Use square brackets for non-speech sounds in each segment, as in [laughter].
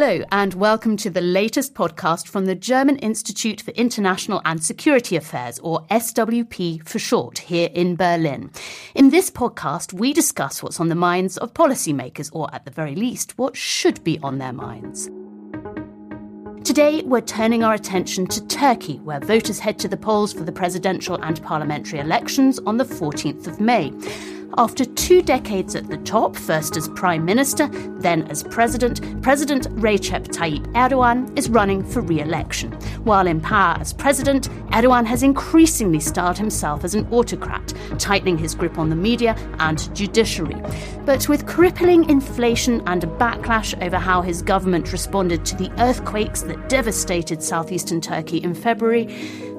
Hello, and welcome to the latest podcast from the German Institute for International and Security Affairs, or SWP for short, here in Berlin. In this podcast, we discuss what's on the minds of policymakers, or at the very least, what should be on their minds. Today, we're turning our attention to Turkey, where voters head to the polls for the presidential and parliamentary elections on the 14th of May. After two decades at the top, first as Prime Minister, then as President, President Recep Tayyip Erdogan is running for re election. While in power as President, Erdogan has increasingly styled himself as an autocrat, tightening his grip on the media and judiciary. But with crippling inflation and a backlash over how his government responded to the earthquakes that devastated southeastern Turkey in February,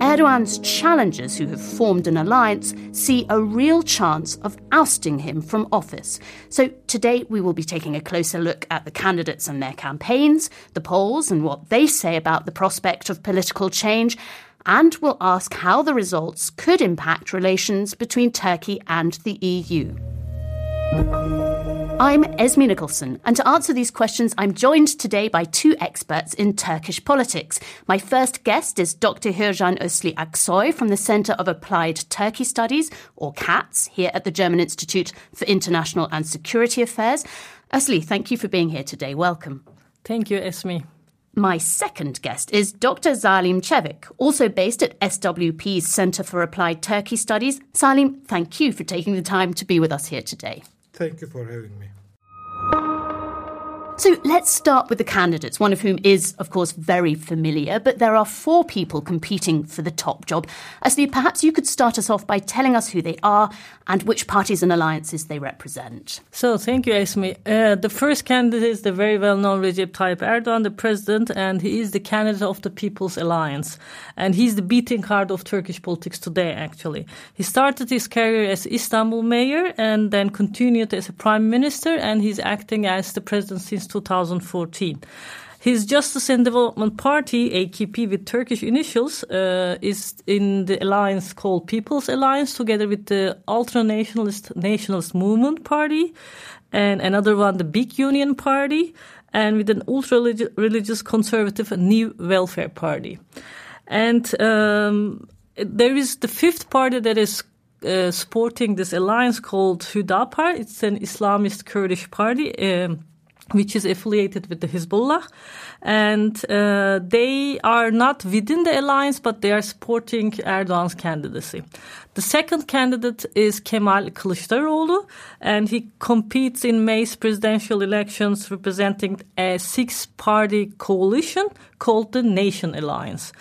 Erdogan's challengers, who have formed an alliance, see a real chance of ousting him from office. So today we will be taking a closer look at the candidates and their campaigns, the polls and what they say about the prospect of political change, and we'll ask how the results could impact relations between Turkey and the EU. I'm Esme Nicholson, and to answer these questions, I'm joined today by two experts in Turkish politics. My first guest is Dr. Hürcan Asli Aksoy from the Center of Applied Turkey Studies, or CATS, here at the German Institute for International and Security Affairs. Özli, thank you for being here today. Welcome. Thank you, Esme. My second guest is Dr. Salim Çevik, also based at SWP's Center for Applied Turkey Studies. Salim, thank you for taking the time to be with us here today. Thank you for having me. So let's start with the candidates, one of whom is, of course, very familiar, but there are four people competing for the top job. Asli, perhaps you could start us off by telling us who they are and which parties and alliances they represent. So, thank you, Esme. Uh, the first candidate is the very well known Recep Tayyip Erdogan, the president, and he is the candidate of the People's Alliance. And he's the beating heart of Turkish politics today, actually. He started his career as Istanbul mayor and then continued as a prime minister, and he's acting as the president since 2014. His Justice and Development Party, AKP with Turkish initials, uh, is in the alliance called People's Alliance together with the Ultra Nationalist Nationalist Movement Party and another one, the Big Union Party, and with an ultra religious conservative New Welfare Party. And um, there is the fifth party that is uh, supporting this alliance called Hüdapar. It's an Islamist Kurdish party. Um, which is affiliated with the Hezbollah. And uh, they are not within the alliance, but they are supporting Erdogan's candidacy. The second candidate is Kemal Kılıçdaroğlu, and he competes in May's presidential elections representing a six-party coalition called the Nation Alliance.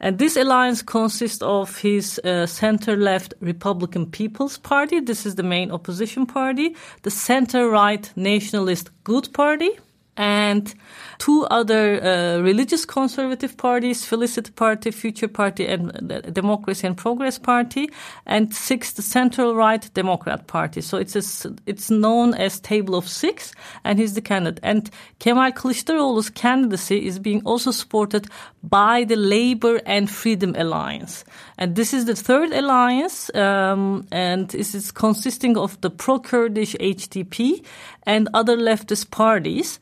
And this alliance consists of his uh, center-left Republican People's Party. This is the main opposition party. The center-right Nationalist Good Party and two other uh, religious conservative parties, Felicity Party, Future Party, and Democracy and Progress Party, and six, the central right Democrat Party. So it's a, it's known as Table of Six, and he's the candidate. And Kemal Kılıçdaroğlu's candidacy is being also supported by the Labor and Freedom Alliance. And this is the third alliance, um, and this is consisting of the pro-Kurdish HDP and other leftist parties.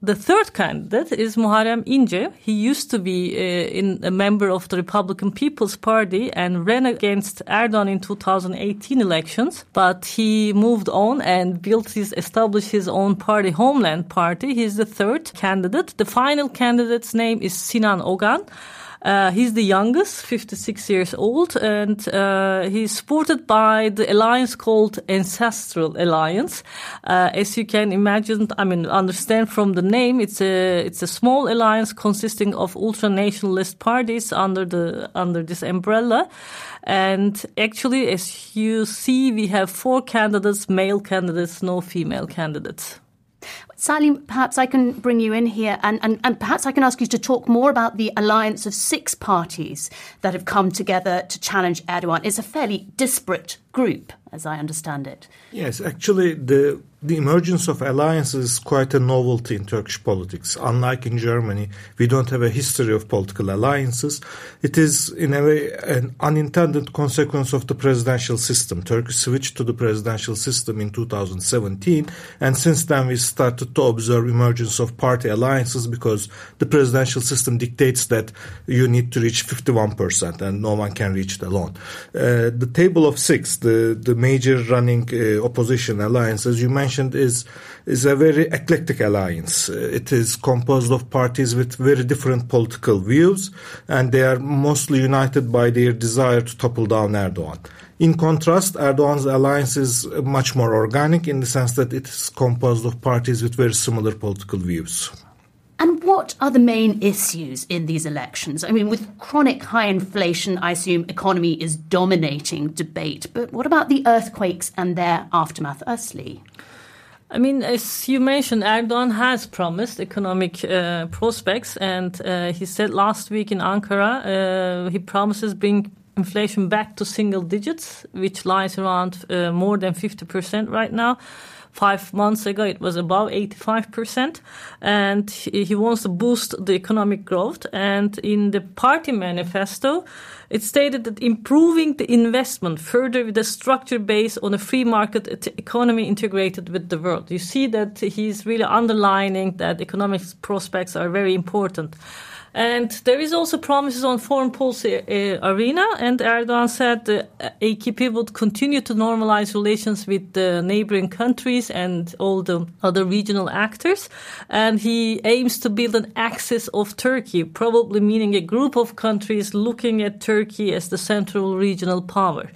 The third candidate is Muharrem İnce. He used to be uh, in, a member of the Republican People's Party and ran against Erdogan in 2018 elections, but he moved on and built his, established his own party, Homeland Party. He's the third candidate. The final candidate's name is Sinan Ogan. Uh, he's the youngest, 56 years old, and uh, he's supported by the alliance called Ancestral Alliance. Uh, as you can imagine, I mean, understand from the name, it's a it's a small alliance consisting of ultra nationalist parties under the under this umbrella. And actually, as you see, we have four candidates, male candidates, no female candidates. Salim, perhaps I can bring you in here and, and, and perhaps I can ask you to talk more about the alliance of six parties that have come together to challenge Erdogan. It's a fairly disparate group, as I understand it. Yes, actually, the the emergence of alliances is quite a novelty in Turkish politics. Unlike in Germany, we don't have a history of political alliances. It is, in a way, an unintended consequence of the presidential system. Turkey switched to the presidential system in 2017, and since then we started to observe emergence of party alliances because the presidential system dictates that you need to reach 51% and no one can reach it alone. Uh, the table of six, the, the major running uh, opposition alliance, as you mentioned, is is a very eclectic alliance. It is composed of parties with very different political views, and they are mostly united by their desire to topple down Erdogan. In contrast, Erdogan's alliance is much more organic in the sense that it is composed of parties with very similar political views. And what are the main issues in these elections? I mean, with chronic high inflation, I assume economy is dominating debate. But what about the earthquakes and their aftermath, Asli? I mean, as you mentioned, Erdogan has promised economic uh, prospects, and uh, he said last week in Ankara uh, he promises bring inflation back to single digits, which lies around uh, more than fifty percent right now. Five months ago, it was above 85%. And he wants to boost the economic growth. And in the party manifesto, it stated that improving the investment further with a structure based on a free market economy integrated with the world. You see that he's really underlining that economic prospects are very important. And there is also promises on foreign policy uh, arena. And Erdogan said the AKP would continue to normalize relations with the neighboring countries and all the other regional actors. And he aims to build an axis of Turkey, probably meaning a group of countries looking at Turkey as the central regional power.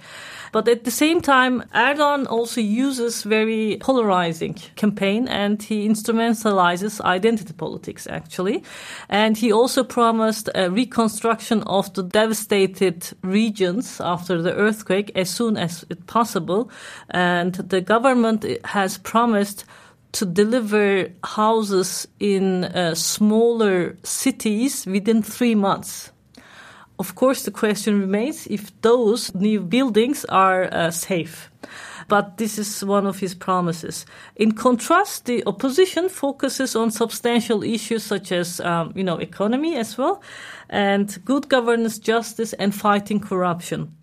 But at the same time, Erdogan also uses very polarizing campaign and he instrumentalizes identity politics actually. And he also promised a reconstruction of the devastated regions after the earthquake as soon as possible. And the government has promised to deliver houses in uh, smaller cities within three months. Of course, the question remains if those new buildings are uh, safe. But this is one of his promises. In contrast, the opposition focuses on substantial issues such as, um, you know, economy as well, and good governance, justice, and fighting corruption.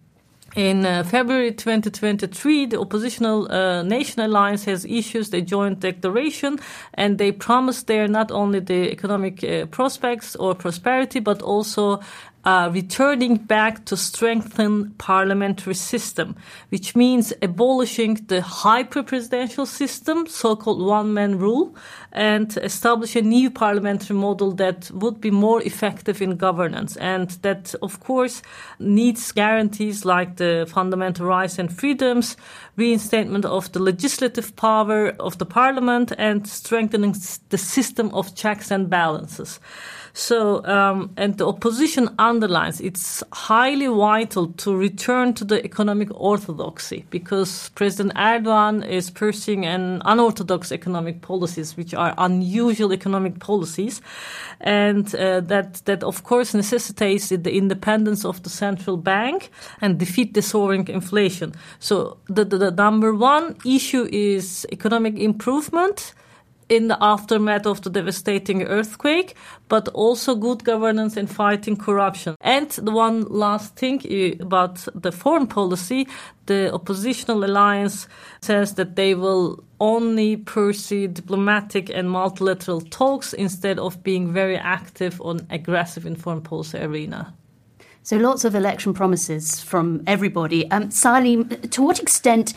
In uh, February 2023, the oppositional uh, Alliance has issued a joint declaration, and they promise there not only the economic uh, prospects or prosperity, but also uh, returning back to strengthen parliamentary system, which means abolishing the hyper-presidential system, so-called one-man rule, and establish a new parliamentary model that would be more effective in governance and that, of course, needs guarantees like the fundamental rights and freedoms, reinstatement of the legislative power of the parliament, and strengthening the system of checks and balances. So, um, and the opposition underlines it's highly vital to return to the economic orthodoxy because President Erdogan is pursuing an unorthodox economic policies, which are unusual economic policies, and uh, that that of course necessitates the independence of the central bank and defeat the soaring inflation. So, the, the, the number one issue is economic improvement in the aftermath of the devastating earthquake, but also good governance and fighting corruption. And the one last thing about the foreign policy, the oppositional alliance says that they will only pursue diplomatic and multilateral talks instead of being very active on aggressive in foreign policy arena. So lots of election promises from everybody. Um, Salim, to what extent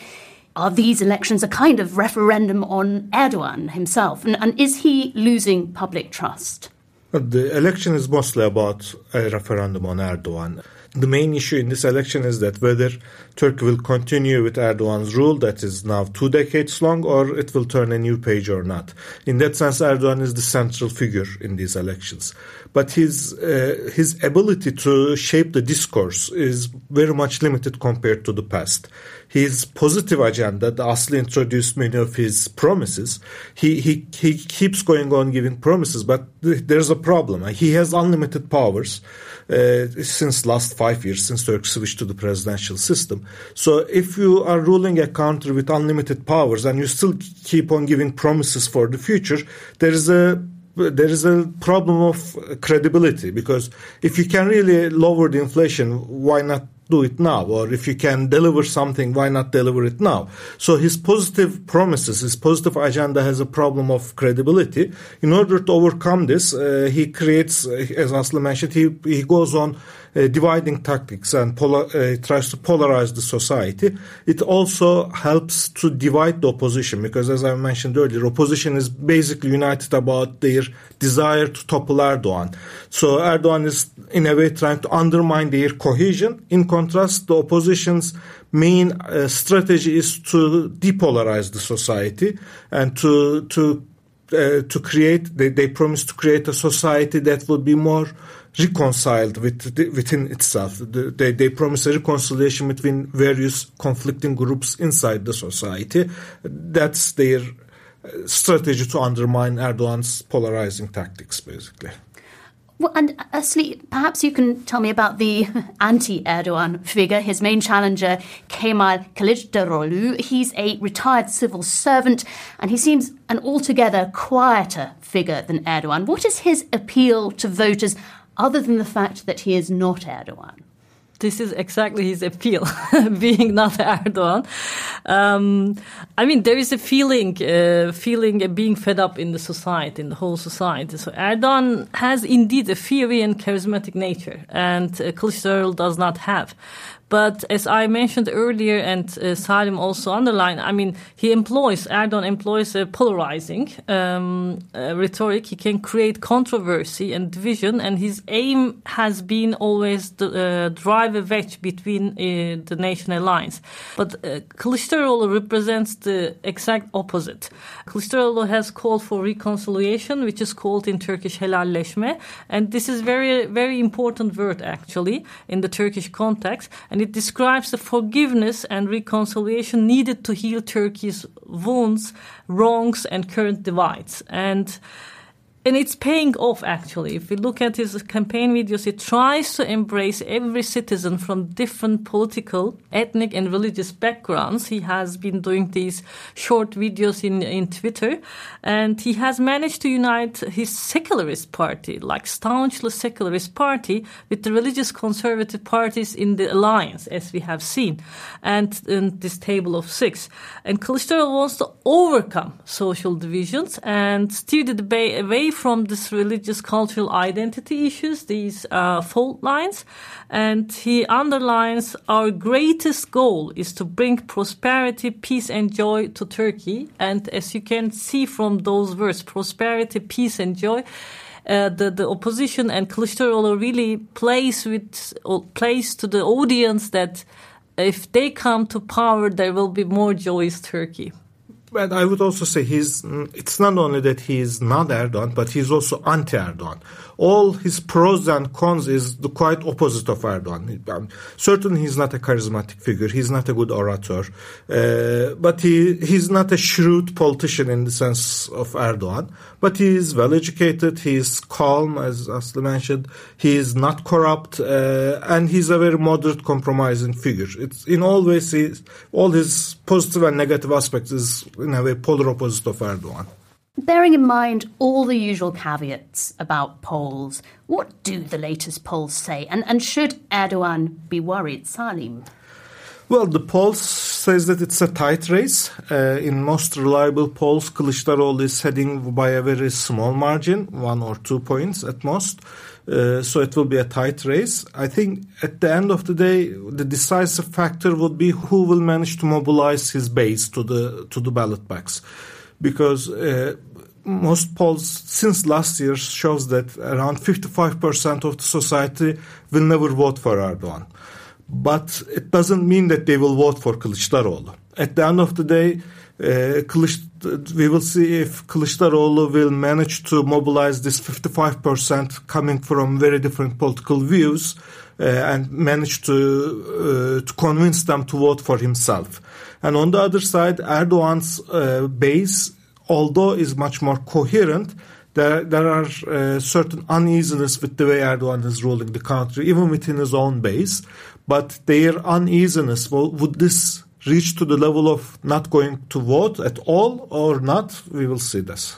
are these elections a kind of referendum on Erdogan himself? And, and is he losing public trust? The election is mostly about a referendum on Erdogan. The main issue in this election is that whether Turkey will continue with Erdogan's rule that is now two decades long or it will turn a new page or not. In that sense, Erdogan is the central figure in these elections. But his, uh, his ability to shape the discourse is very much limited compared to the past his positive agenda, the Asli introduced many of his promises. He, he, he keeps going on giving promises, but there's a problem. He has unlimited powers uh, since last five years since Turkey switched to the presidential system. So if you are ruling a country with unlimited powers and you still keep on giving promises for the future, there is a there is a problem of credibility because if you can really lower the inflation, why not do it now? Or if you can deliver something, why not deliver it now? So his positive promises, his positive agenda has a problem of credibility. In order to overcome this, uh, he creates, uh, as Aslı mentioned, he, he goes on uh, dividing tactics and polar, uh, tries to polarize the society. It also helps to divide the opposition because, as I mentioned earlier, opposition is basically united about their desire to topple Erdogan. So Erdogan is, in a way, trying to undermine their cohesion. In contrast, the opposition's main uh, strategy is to depolarize the society and to to uh, to create. They, they promise to create a society that will be more reconciled with the, within itself. The, they, they promise a reconciliation between various conflicting groups inside the society. That's their uh, strategy to undermine Erdogan's polarizing tactics, basically. Well, and Asli, perhaps you can tell me about the [laughs] anti-Erdogan figure, his main challenger, Kemal Kılıçdaroğlu. He's a retired civil servant, and he seems an altogether quieter figure than Erdogan. What is his appeal to voters other than the fact that he is not Erdogan? This is exactly his appeal, [laughs] being not Erdogan. Um, I mean, there is a feeling, uh, feeling of being fed up in the society, in the whole society. So Erdogan has indeed a fiery and charismatic nature, and uh, Kılıçdaroğlu does not have. But as I mentioned earlier, and uh, Salim also underlined, I mean, he employs, Erdogan employs a polarizing um, uh, rhetoric. He can create controversy and division, and his aim has been always to uh, drive a wedge between uh, the nation alliance. But uh, Kılıçdaroğlu represents the exact opposite. Kılıçdaroğlu has called for reconciliation, which is called in Turkish helalleşme, and this is very, very important word actually in the Turkish context. And it describes the forgiveness and reconciliation needed to heal Turkey's wounds, wrongs, and current divides. And and it's paying off actually. If we look at his campaign videos, he tries to embrace every citizen from different political, ethnic, and religious backgrounds. He has been doing these short videos in, in Twitter, and he has managed to unite his secularist party, like staunchly secularist party, with the religious conservative parties in the alliance, as we have seen, and in this table of six. And Kılıçdaroğlu wants to overcome social divisions and steer the debate away from this religious cultural identity issues, these uh, fault lines, and he underlines our greatest goal is to bring prosperity, peace, and joy to Turkey. And as you can see from those words, prosperity, peace, and joy. Uh, the the opposition and Kılıçdaroğlu really plays with plays to the audience that if they come to power, there will be more joyous Turkey. But I would also say he's. It's not only that he is not Erdogan, but he's also anti-Erdogan. All his pros and cons is the quite opposite of Erdogan. Um, certainly, he's not a charismatic figure. He's not a good orator, uh, but he he's not a shrewd politician in the sense of Erdogan. But he is well educated. He is calm, as Aslı mentioned. He is not corrupt, uh, and he's a very moderate, compromising figure. It's in all ways, he's, all his positive and negative aspects is in a way polar opposite of Erdogan. Bearing in mind all the usual caveats about polls, what do the latest polls say? And, and should Erdogan be worried, Salim? Well, the polls says that it's a tight race. Uh, in most reliable polls, Kılıçdaroğlu is heading by a very small margin, one or two points at most. Uh, so it will be a tight race. I think at the end of the day, the decisive factor would be who will manage to mobilize his base to the to the ballot box, because. Uh, most polls since last year shows that around 55% of the society will never vote for Erdogan. But it doesn't mean that they will vote for Kılıçdaroğlu. At the end of the day, uh, we will see if Kılıçdaroğlu will manage to mobilize this 55% coming from very different political views uh, and manage to uh, to convince them to vote for himself. And on the other side, Erdogan's uh, base, although is much more coherent, there, there are uh, certain uneasiness with the way Erdogan is ruling the country, even within his own base. But their uneasiness, well, would this reach to the level of not going to vote at all or not? We will see this.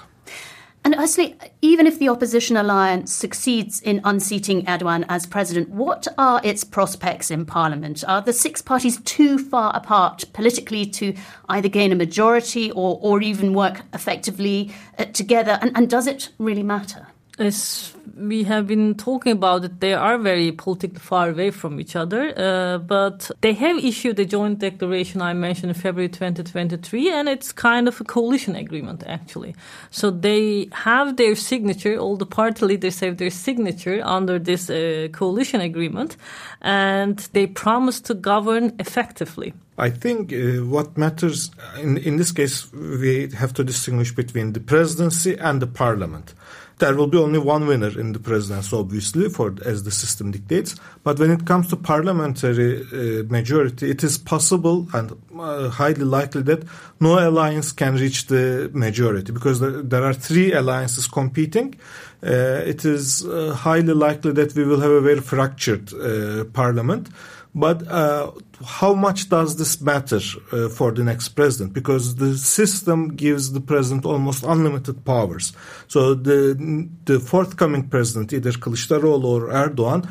And actually, even if the opposition alliance succeeds in unseating Erdogan as president, what are its prospects in parliament? Are the six parties too far apart politically to either gain a majority or, or even work effectively uh, together? And, and does it really matter? As we have been talking about it, they are very politically far away from each other, uh, but they have issued a joint declaration I mentioned in February 2023, and it's kind of a coalition agreement actually. So they have their signature, all the party leaders have their signature under this uh, coalition agreement, and they promise to govern effectively. I think uh, what matters in, in this case, we have to distinguish between the presidency and the parliament there will be only one winner in the presidency, obviously, for as the system dictates. But when it comes to parliamentary uh, majority, it is possible and uh, highly likely that no alliance can reach the majority because there, there are three alliances competing. Uh, it is uh, highly likely that we will have a very fractured uh, parliament. But uh, how much does this matter uh, for the next president? Because the system gives the president almost unlimited powers. So the the forthcoming president, either Kılıçdaroğlu or Erdogan,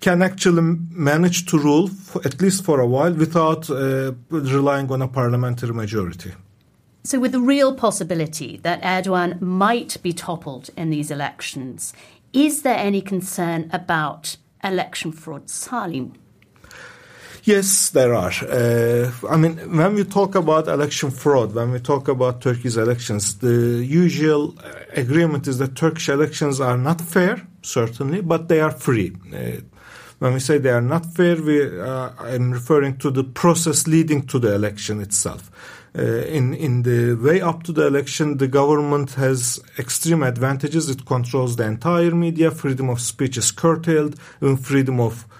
can actually manage to rule for, at least for a while without uh, relying on a parliamentary majority. So, with the real possibility that Erdogan might be toppled in these elections, is there any concern about election fraud, Salim? Yes, there are. Uh, I mean, when we talk about election fraud, when we talk about Turkey's elections, the usual agreement is that Turkish elections are not fair, certainly, but they are free. Uh, when we say they are not fair, we, uh, I'm referring to the process leading to the election itself. Uh, in in the way up to the election, the government has extreme advantages. It controls the entire media. Freedom of speech is curtailed. Even freedom of uh,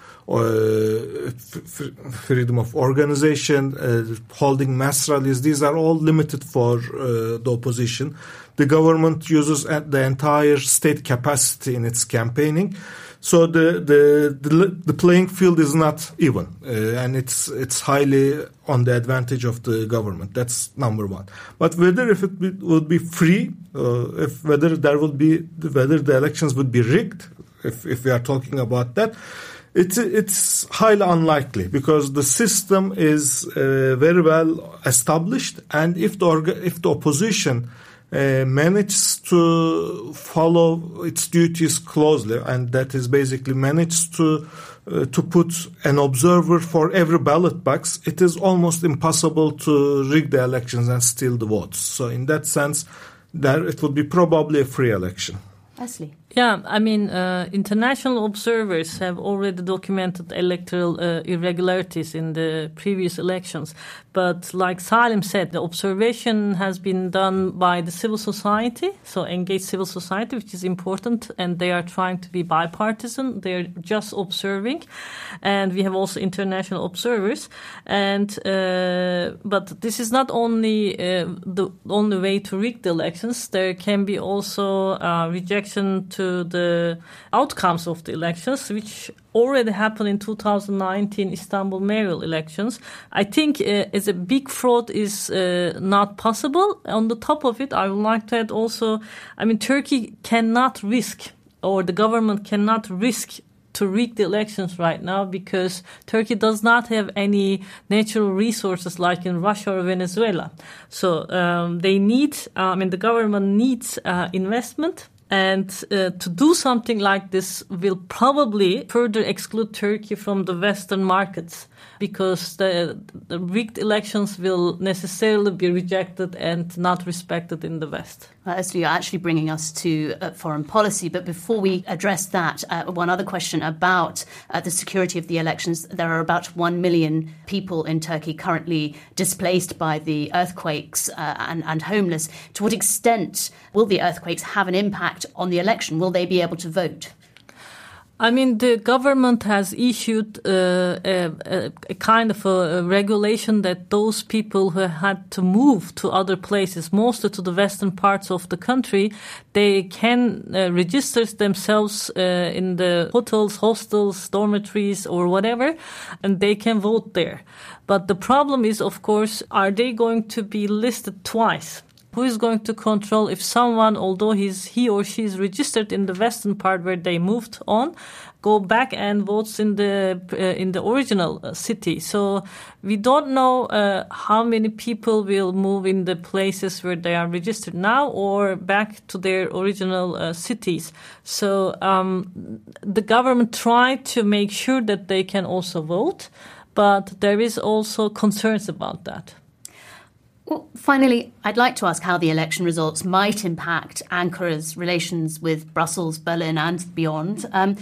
freedom of organization, uh, holding mass rallies. These are all limited for uh, the opposition. The government uses the entire state capacity in its campaigning. So the, the the, the playing field is not even, uh, and it's it's highly on the advantage of the government. That's number one. But whether if it be, would be free, uh, if whether there would be whether the elections would be rigged, if if we are talking about that, it's it's highly unlikely because the system is uh, very well established, and if the if the opposition uh, manages to follow its duties closely, and that is basically manages to uh, to put an observer for every ballot box, it is almost impossible to rig the elections and steal the votes. So, in that sense, there it would be probably a free election. Asli. Yeah, I mean, uh, international observers have already documented electoral uh, irregularities in the previous elections. But like Salim said, the observation has been done by the civil society, so engaged civil society, which is important, and they are trying to be bipartisan. They're just observing, and we have also international observers. And uh, but this is not only uh, the only way to rig the elections. There can be also uh, rejection to to the outcomes of the elections, which already happened in 2019 Istanbul mayoral elections. I think uh, as a big fraud is uh, not possible. On the top of it, I would like to add also, I mean, Turkey cannot risk or the government cannot risk to rig the elections right now because Turkey does not have any natural resources like in Russia or Venezuela. So um, they need, uh, I mean, the government needs uh, investment and uh, to do something like this will probably further exclude Turkey from the Western markets because the, the rigged elections will necessarily be rejected and not respected in the West. Uh, you're actually bringing us to uh, foreign policy. But before we address that, uh, one other question about uh, the security of the elections. There are about 1 million people in Turkey currently displaced by the earthquakes uh, and, and homeless. To what extent will the earthquakes have an impact on the election? Will they be able to vote? I mean, the government has issued uh, a, a, kind of a, a, regulation that those people who had to move to other places, mostly to the western parts of the country, they can uh, register themselves uh, in the hotels, hostels, dormitories, or whatever, and they can vote there. But the problem is, of course, are they going to be listed twice? Who is going to control if someone, although he's, he or she is registered in the western part where they moved on, go back and votes in the uh, in the original uh, city. So we don't know uh, how many people will move in the places where they are registered now or back to their original uh, cities. So um, the government tried to make sure that they can also vote, but there is also concerns about that. Well, finally, I'd like to ask how the election results might impact Ankara's relations with Brussels, Berlin, and beyond. Um,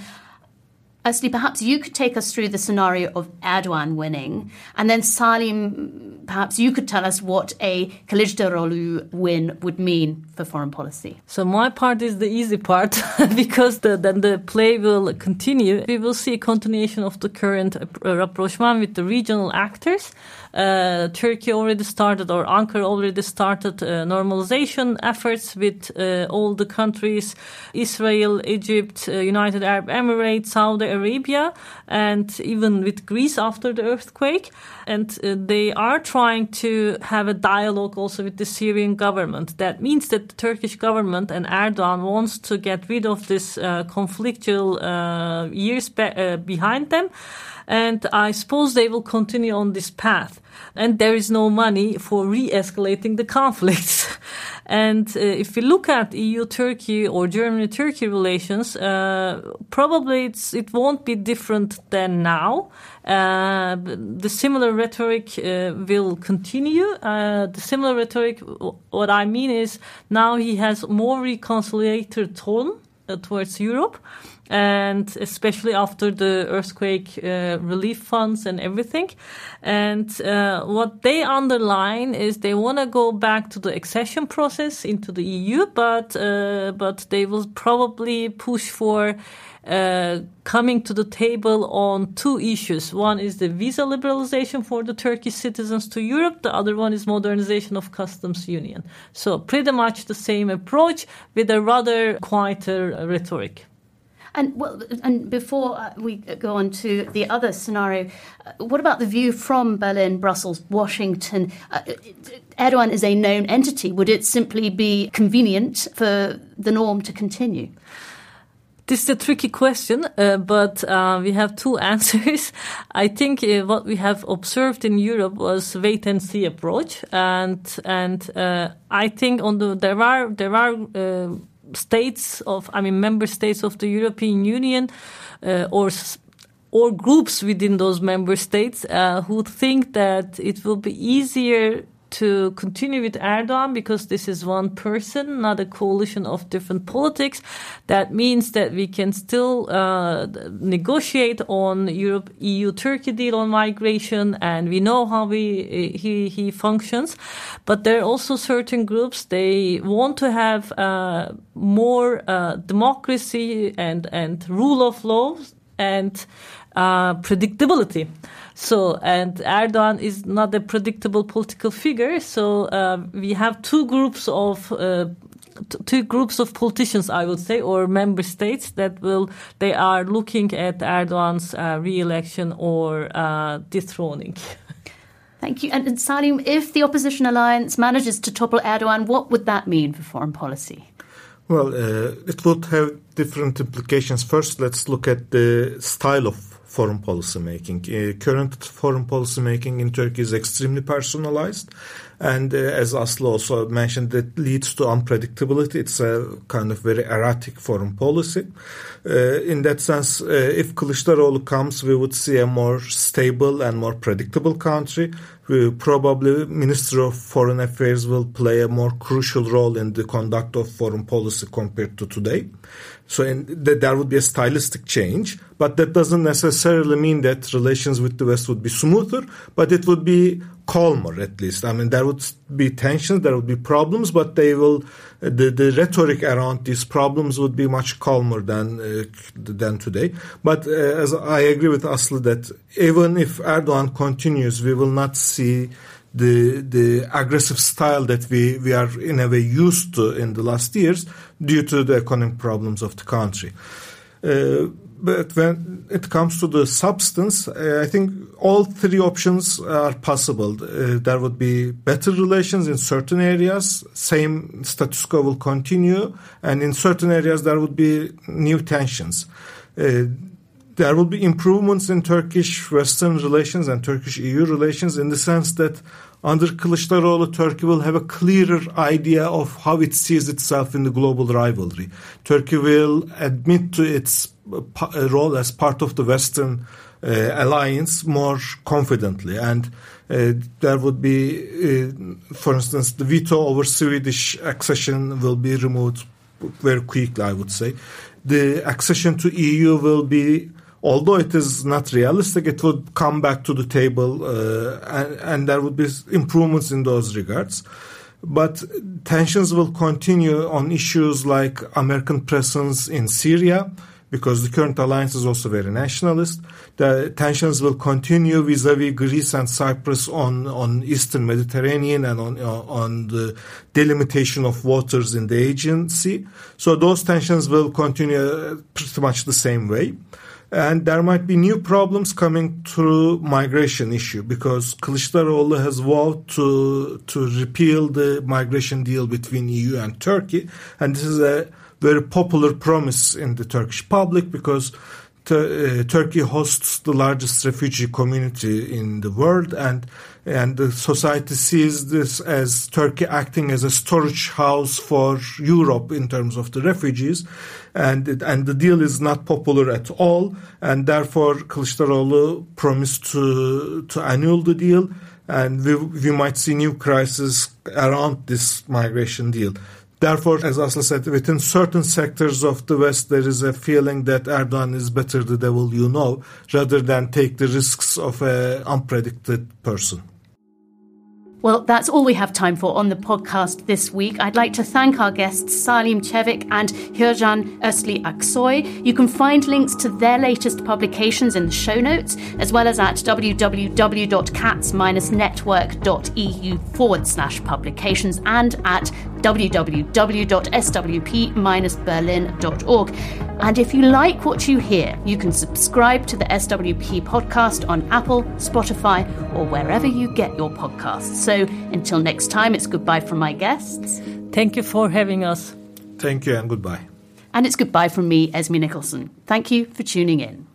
perhaps you could take us through the scenario of Erdogan winning, and then Salim, perhaps you could tell us what a Kılıçdaroğlu win would mean for foreign policy. So my part is the easy part [laughs] because the, then the play will continue. We will see a continuation of the current rapprochement with the regional actors. Uh, Turkey already started, or Ankara already started uh, normalization efforts with uh, all the countries Israel, Egypt, uh, United Arab Emirates, Saudi Arabia, and even with Greece after the earthquake. And uh, they are trying to have a dialogue also with the Syrian government. That means that the Turkish government and Erdogan wants to get rid of this uh, conflictual years be- behind them and I suppose they will continue on this path. And there is no money for re-escalating the conflicts. [laughs] and uh, if we look at EU-Turkey or Germany-Turkey relations, uh, probably it won't be different than now. Uh, the similar rhetoric uh, will continue. Uh, the similar rhetoric, what I mean is now he has more reconciliatory tone uh, towards Europe and especially after the earthquake uh, relief funds and everything. And uh, what they underline is they want to go back to the accession process into the EU, but uh, but they will probably push for. Uh, coming to the table on two issues. One is the visa liberalization for the Turkish citizens to Europe. The other one is modernization of customs union. So pretty much the same approach with a rather quieter rhetoric. And well, and before uh, we go on to the other scenario, uh, what about the view from Berlin, Brussels, Washington? Uh, Erdogan is a known entity. Would it simply be convenient for the norm to continue? This is a tricky question, uh, but uh, we have two [laughs] answers. I think uh, what we have observed in Europe was wait and see approach, and and uh, I think on the there are there are uh, states of, I mean, member states of the European Union uh, or or groups within those member states uh, who think that it will be easier to continue with Erdogan because this is one person, not a coalition of different politics. That means that we can still uh, negotiate on Europe EU Turkey deal on migration, and we know how we he he functions. But there are also certain groups they want to have uh, more uh, democracy and and rule of law and uh, predictability. So, and Erdogan is not a predictable political figure. So, uh, we have two groups of uh, two groups of politicians, I would say, or member states that will they are looking at Erdogan's uh, re-election or uh, dethroning. Thank you. And, and Salim, if the opposition alliance manages to topple Erdogan, what would that mean for foreign policy? Well, uh, it would have different implications. First, let's look at the style of foreign policy making. Uh, current foreign policy making in Turkey is extremely personalized. And uh, as Aslı also mentioned, that leads to unpredictability. It's a kind of very erratic foreign policy. Uh, in that sense, uh, if Kılıçdaroğlu comes, we would see a more stable and more predictable country. We probably Minister of Foreign Affairs will play a more crucial role in the conduct of foreign policy compared to today. So in, that there would be a stylistic change, but that doesn't necessarily mean that relations with the West would be smoother, but it would be calmer at least. I mean, there would be tensions, there would be problems, but they will the the rhetoric around these problems would be much calmer than uh, than today. But uh, as I agree with Aslı that even if Erdogan continues, we will not see the the aggressive style that we we are in a way used to in the last years due to the economic problems of the country. Uh, but when it comes to the substance, uh, I think all three options are possible. Uh, there would be better relations in certain areas, same status quo will continue, and in certain areas there would be new tensions. There will be improvements in Turkish Western relations and Turkish EU relations in the sense that under Kılıçdaroğlu, Turkey will have a clearer idea of how it sees itself in the global rivalry. Turkey will admit to its uh, role as part of the Western uh, alliance more confidently. And uh, there would be, uh, for instance, the veto over Swedish accession will be removed very quickly, I would say. The accession to EU will be although it is not realistic, it would come back to the table uh, and, and, there would be improvements in those regards. But tensions will continue on issues like American presence in Syria, because the current alliance is also very nationalist. The tensions will continue vis-à-vis Greece and Cyprus on, on Eastern Mediterranean and on, on the delimitation of waters in the Aegean Sea. So those tensions will continue pretty much the same way and there might be new problems coming through migration issue because Kılıçdaroğlu has vowed to to repeal the migration deal between EU and Turkey, and this is a very popular promise in the Turkish public because uh, Turkey hosts the largest refugee community in the world, and and the society sees this as Turkey acting as a storage house for Europe in terms of the refugees, and and the deal is not popular at all, and therefore Kılıçdaroğlu promised to to annul the deal, and we we might see new crisis around this migration deal. Therefore, as Aslı said, within certain sectors of the West, there is a feeling that Erdogan is better the devil you know, rather than take the risks of an unpredicted person. Well, that's all we have time for on the podcast this week. I'd like to thank our guests Salim Çevik and Hürcan Asli Aksoy. You can find links to their latest publications in the show notes, as well as at www.cats-network.eu forward slash publications and at www.swp-berlin.org. And if you like what you hear, you can subscribe to the SWP podcast on Apple, Spotify, or wherever you get your podcasts. So until next time, it's goodbye from my guests. Thank you for having us. Thank you and goodbye. And it's goodbye from me, Esme Nicholson. Thank you for tuning in.